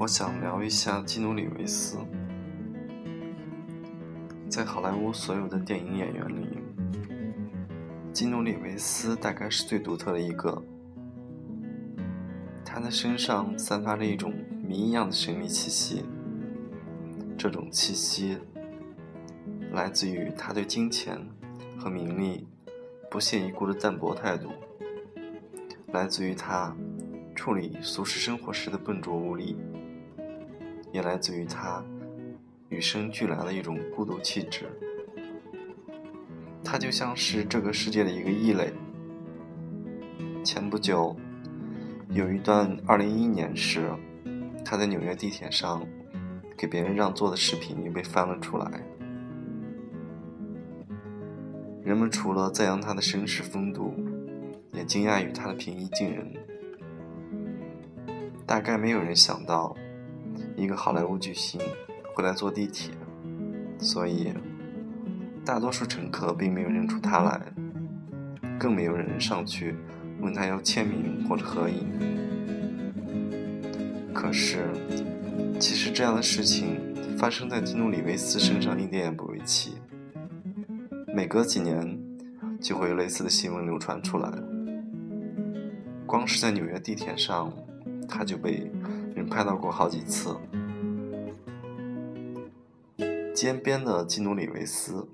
我想聊一下基努·里维斯。在好莱坞所有的电影演员里，基努·里维斯大概是最独特的一个。他的身上散发着一种谜一样的神秘气息，这种气息来自于他对金钱和名利不屑一顾的淡泊态度，来自于他处理俗世生活时的笨拙无力，也来自于他。与生俱来的一种孤独气质，他就像是这个世界的一个异类。前不久，有一段2011年时，他在纽约地铁上给别人让座的视频又被翻了出来。人们除了赞扬他的绅士风度，也惊讶于他的平易近人。大概没有人想到，一个好莱坞巨星。会来坐地铁，所以大多数乘客并没有认出他来，更没有人上去问他要签名或者合影。可是，其实这样的事情发生在基努·里维斯身上一点也不为奇。每隔几年，就会有类似的新闻流传出来。光是在纽约地铁上，他就被人拍到过好几次。街边的基努·里维斯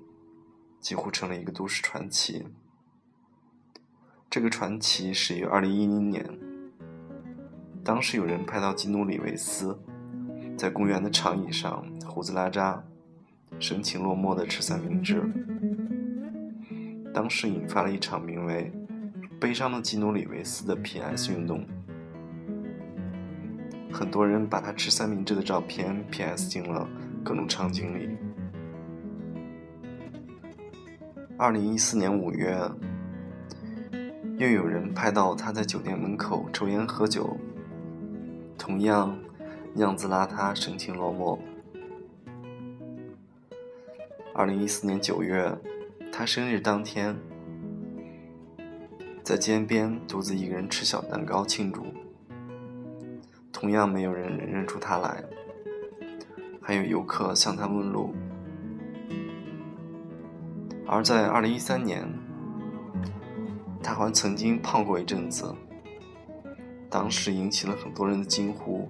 几乎成了一个都市传奇。这个传奇始于2010年，当时有人拍到基努·里维斯在公园的长椅上胡子拉碴、神情落寞的吃三明治，当时引发了一场名为“悲伤的基努·里维斯”的 PS 运动，很多人把他吃三明治的照片 PS 进了。各种场景里。二零一四年五月，又有人拍到他在酒店门口抽烟喝酒，同样样子邋遢，神情落寞。二零一四年九月，他生日当天，在街边独自一个人吃小蛋糕庆祝，同样没有人认出他来。还有游客向他问路，而在二零一三年，他还曾经胖过一阵子，当时引起了很多人的惊呼，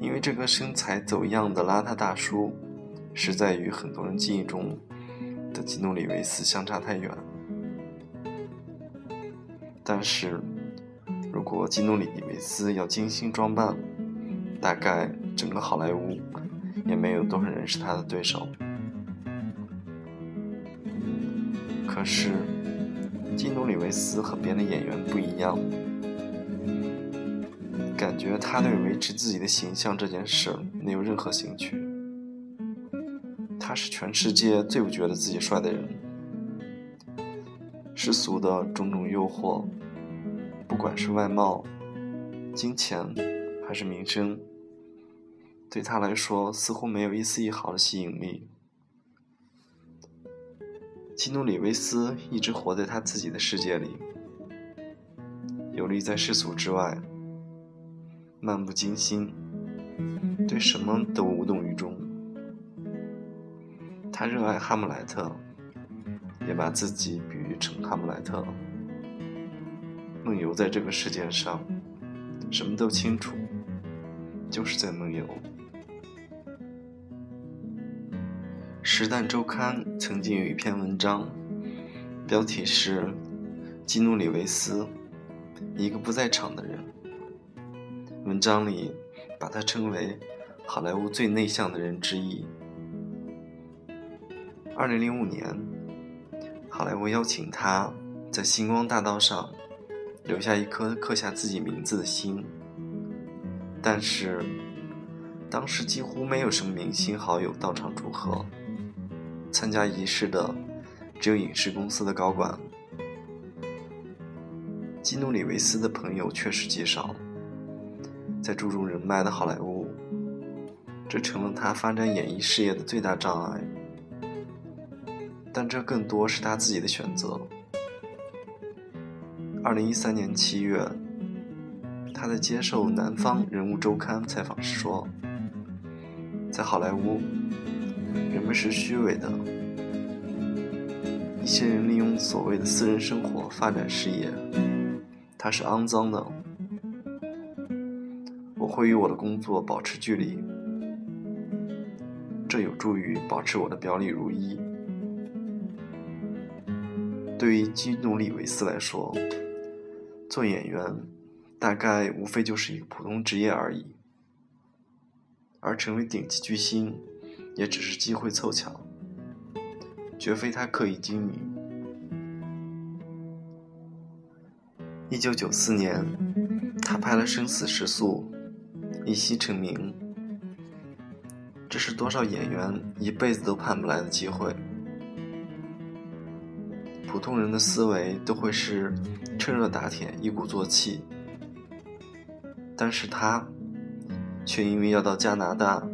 因为这个身材走样的邋遢大叔，实在与很多人记忆中的基努·里维斯相差太远。但是，如果基努·里维斯要精心装扮，大概整个好莱坞也没有多少人是他的对手。可是，基努·里维斯和别的演员不一样，感觉他对维持自己的形象这件事没有任何兴趣。他是全世界最不觉得自己帅的人。世俗的种种诱惑，不管是外貌、金钱还是名声。对他来说，似乎没有一丝一毫的吸引力。基努·里维斯一直活在他自己的世界里，游离在世俗之外，漫不经心，对什么都无动于衷。他热爱哈姆莱特，也把自己比喻成哈姆莱特，梦游在这个世界上，什么都清楚，就是在梦游。《时代周刊》曾经有一篇文章，标题是《基努·里维斯，一个不在场的人》。文章里把他称为好莱坞最内向的人之一。二零零五年，好莱坞邀请他在星光大道上留下一颗刻下自己名字的心，但是当时几乎没有什么明星好友到场祝贺。参加仪式的只有影视公司的高管。基努·里维斯的朋友确实极少，在注重人脉的好莱坞，这成了他发展演艺事业的最大障碍。但这更多是他自己的选择。二零一三年七月，他在接受《南方人物周刊》采访时说：“在好莱坞，人们是虚伪的，一些人利用所谓的私人生活发展事业，它是肮脏的。我会与我的工作保持距离，这有助于保持我的表里如一。”对于基努·里维斯来说，做演员大概无非就是一个普通职业而已，而成为顶级巨星也只是机会凑巧，绝非他刻意经营。一九九四年，他拍了《生死时速》，一夕成名，这是多少演员一辈子都盼不来的机会。普通人的思维都会是趁热打铁，一鼓作气，但是他却因为要到加拿大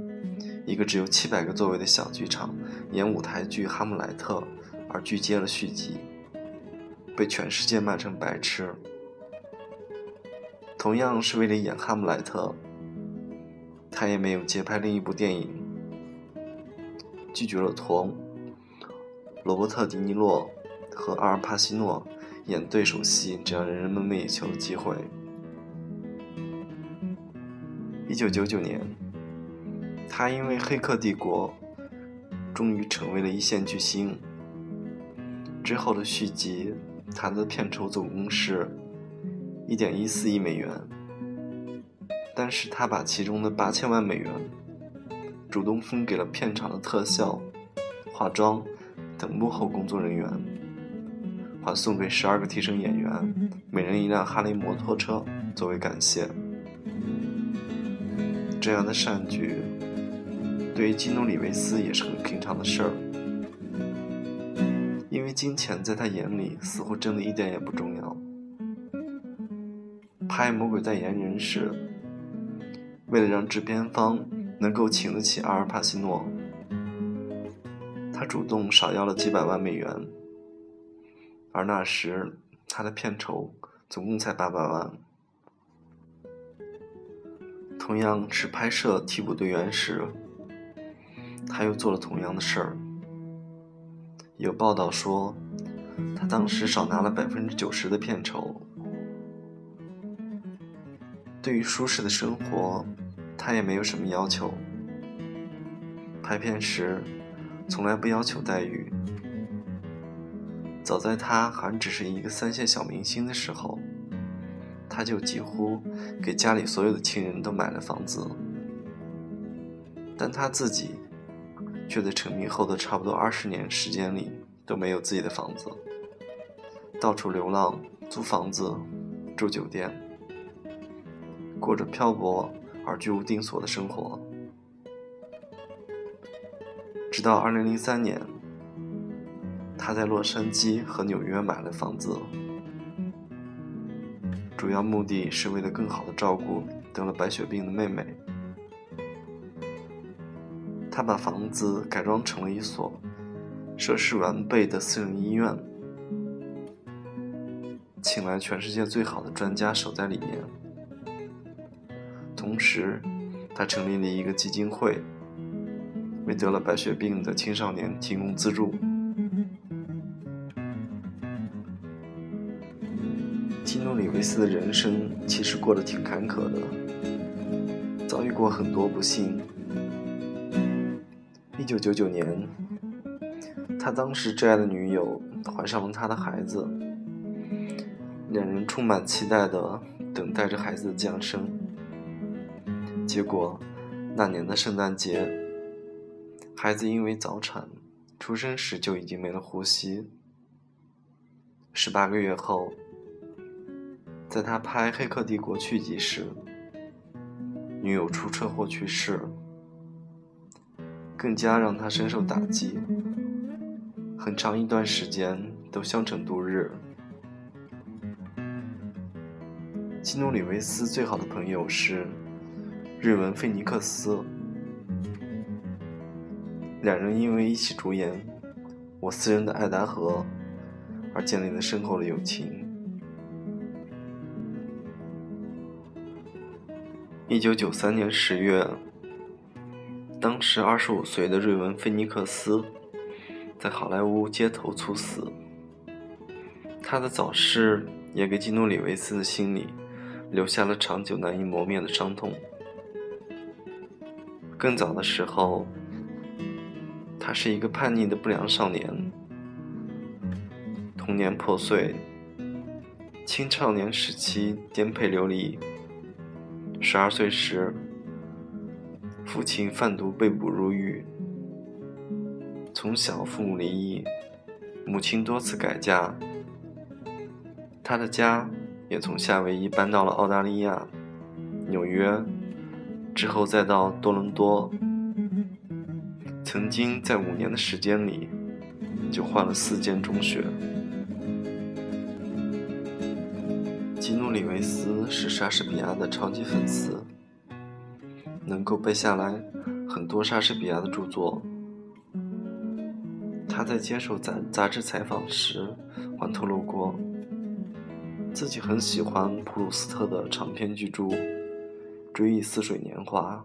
一个只有七百个座位的小剧场演舞台剧《哈姆莱特》而拒接了续集，被全世界骂成白痴。同样是为了演《哈姆莱特》，他也没有接拍另一部电影，拒绝了托罗伯特·迪尼洛。和阿尔帕西诺演对手戏这样人人梦寐以求的机会。一九九九年，他因为《黑客帝国》终于成为了一线巨星。之后的续集，他的片酬总共是一点一四亿美元，但是他把其中的八千万美元主动分给了片场的特效、化妆等幕后工作人员。还送给十二个替身演员每人一辆哈雷摩托车作为感谢。这样的善举，对于基努·里维斯也是很平常的事儿，因为金钱在他眼里似乎真的一点也不重要。拍《魔鬼代言人》时，为了让制片方能够请得起阿尔帕西诺，他主动少要了几百万美元。而那时，他的片酬总共才八百万。同样是拍摄《替补队员》时，他又做了同样的事儿。有报道说，他当时少拿了百分之九十的片酬。对于舒适的生活，他也没有什么要求。拍片时，从来不要求待遇。早在他还只是一个三线小明星的时候，他就几乎给家里所有的亲人都买了房子，但他自己却在成名后的差不多二十年时间里都没有自己的房子，到处流浪，租房子，住酒店，过着漂泊而居无定所的生活，直到二零零三年。他在洛杉矶和纽约买了房子，主要目的是为了更好的照顾得了白血病的妹妹。他把房子改装成了一所设施完备的私人医院，请来全世界最好的专家守在里面。同时，他成立了一个基金会，为得了白血病的青少年提供资助。基努·里维斯的人生其实过得挺坎坷的，遭遇过很多不幸。一九九九年，他当时挚爱的女友怀上了他的孩子，两人充满期待的等待着孩子的降生。结果，那年的圣诞节，孩子因为早产，出生时就已经没了呼吸。十八个月后。在他拍《黑客帝国》续集时，女友出车祸去世了，更加让他深受打击。很长一段时间都相枕度日。基努·里维斯最好的朋友是瑞文菲尼克斯。两人因为一起主演《我私人的爱达荷》而建立了深厚的友情。一九九三年十月，当时二十五岁的瑞文·菲尼克斯在好莱坞街头猝死。他的早逝也给基努·里维斯的心里留下了长久难以磨灭的伤痛。更早的时候，他是一个叛逆的不良少年，童年破碎，青少年时期颠沛流离。十二岁时，父亲贩毒被捕入狱。从小父母离异，母亲多次改嫁，他的家也从夏威夷搬到了澳大利亚、纽约，之后再到多伦多。曾经在五年的时间里，就换了四间中学。基努·里维斯是莎士比亚的超级粉丝，能够背下来很多莎士比亚的著作。他在接受杂杂志采访时还透露过，自己很喜欢普鲁斯特的长篇巨著《追忆似水年华》，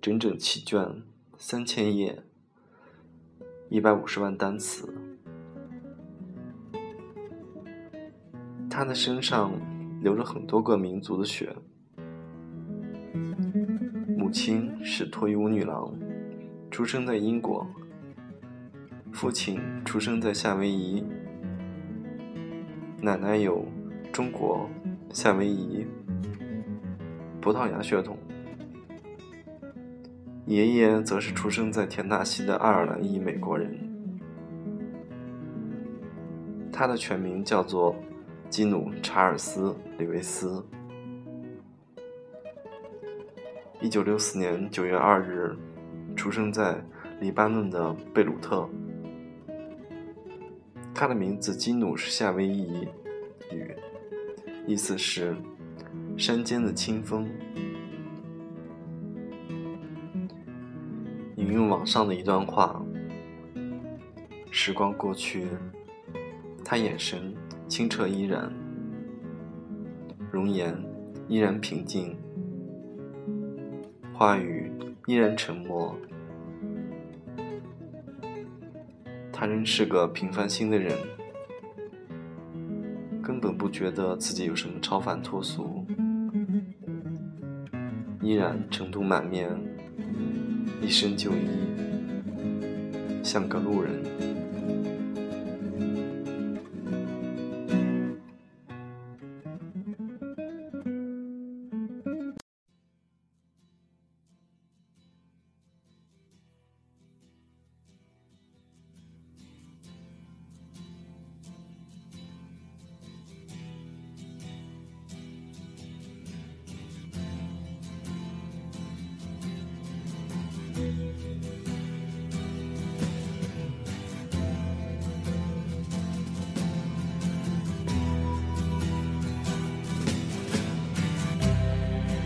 整整七卷，三千页，一百五十万单词。他的身上流着很多个民族的血。母亲是脱衣舞女郎，出生在英国；父亲出生在夏威夷；奶奶有中国、夏威夷、葡萄牙血统；爷爷则是出生在田纳西的爱尔兰裔美国人。他的全名叫做。基努·查尔斯·李维斯，一九六四年九月二日出生在黎巴嫩的贝鲁特。他的名字基努是夏威夷语，意思是山间的清风。引用网上的一段话：时光过去，他眼神。清澈依然，容颜依然平静，话语依然沉默。他仍是个平凡心的人，根本不觉得自己有什么超凡脱俗，依然尘土满面，一身旧衣，像个路人。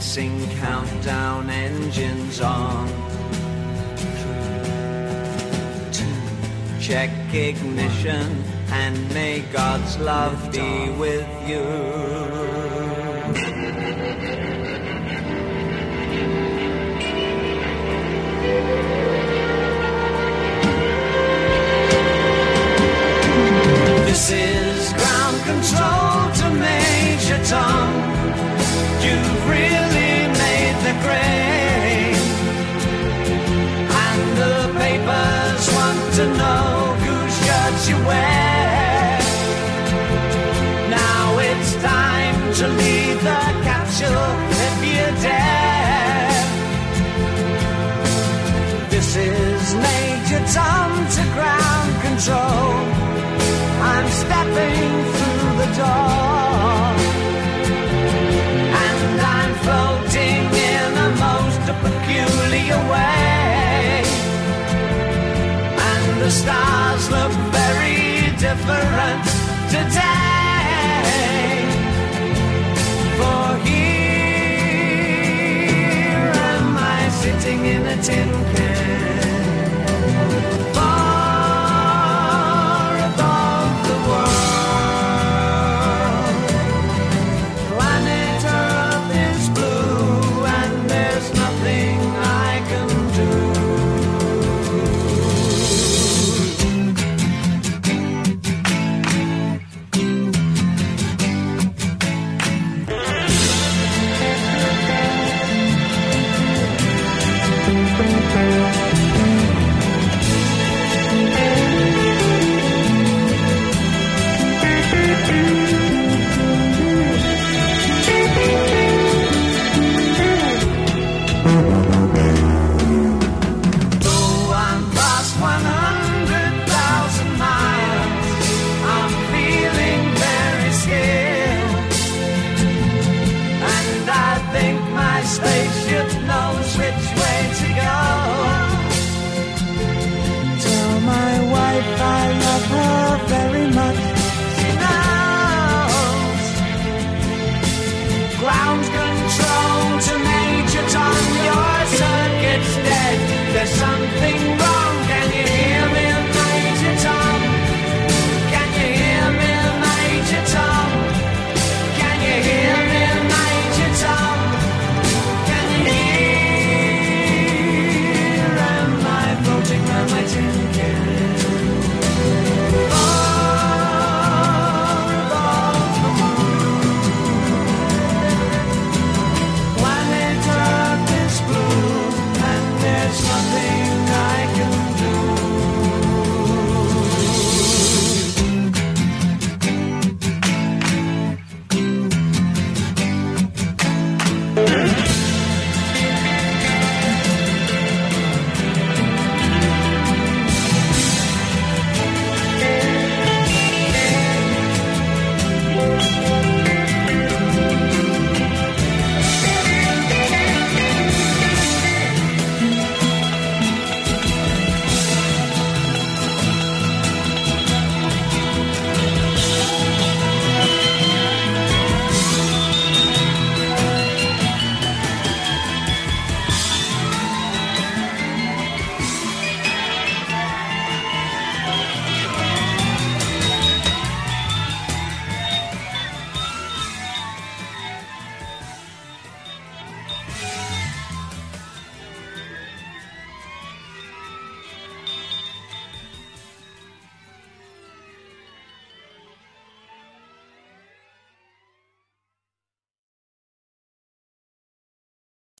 Countdown engines on. Two, check ignition and may God's love be with you. Mrs. Major Tom to ground control. I'm stepping through the door. And I'm floating in a most peculiar way. And the stars look very different today. For here am I sitting in a tin can.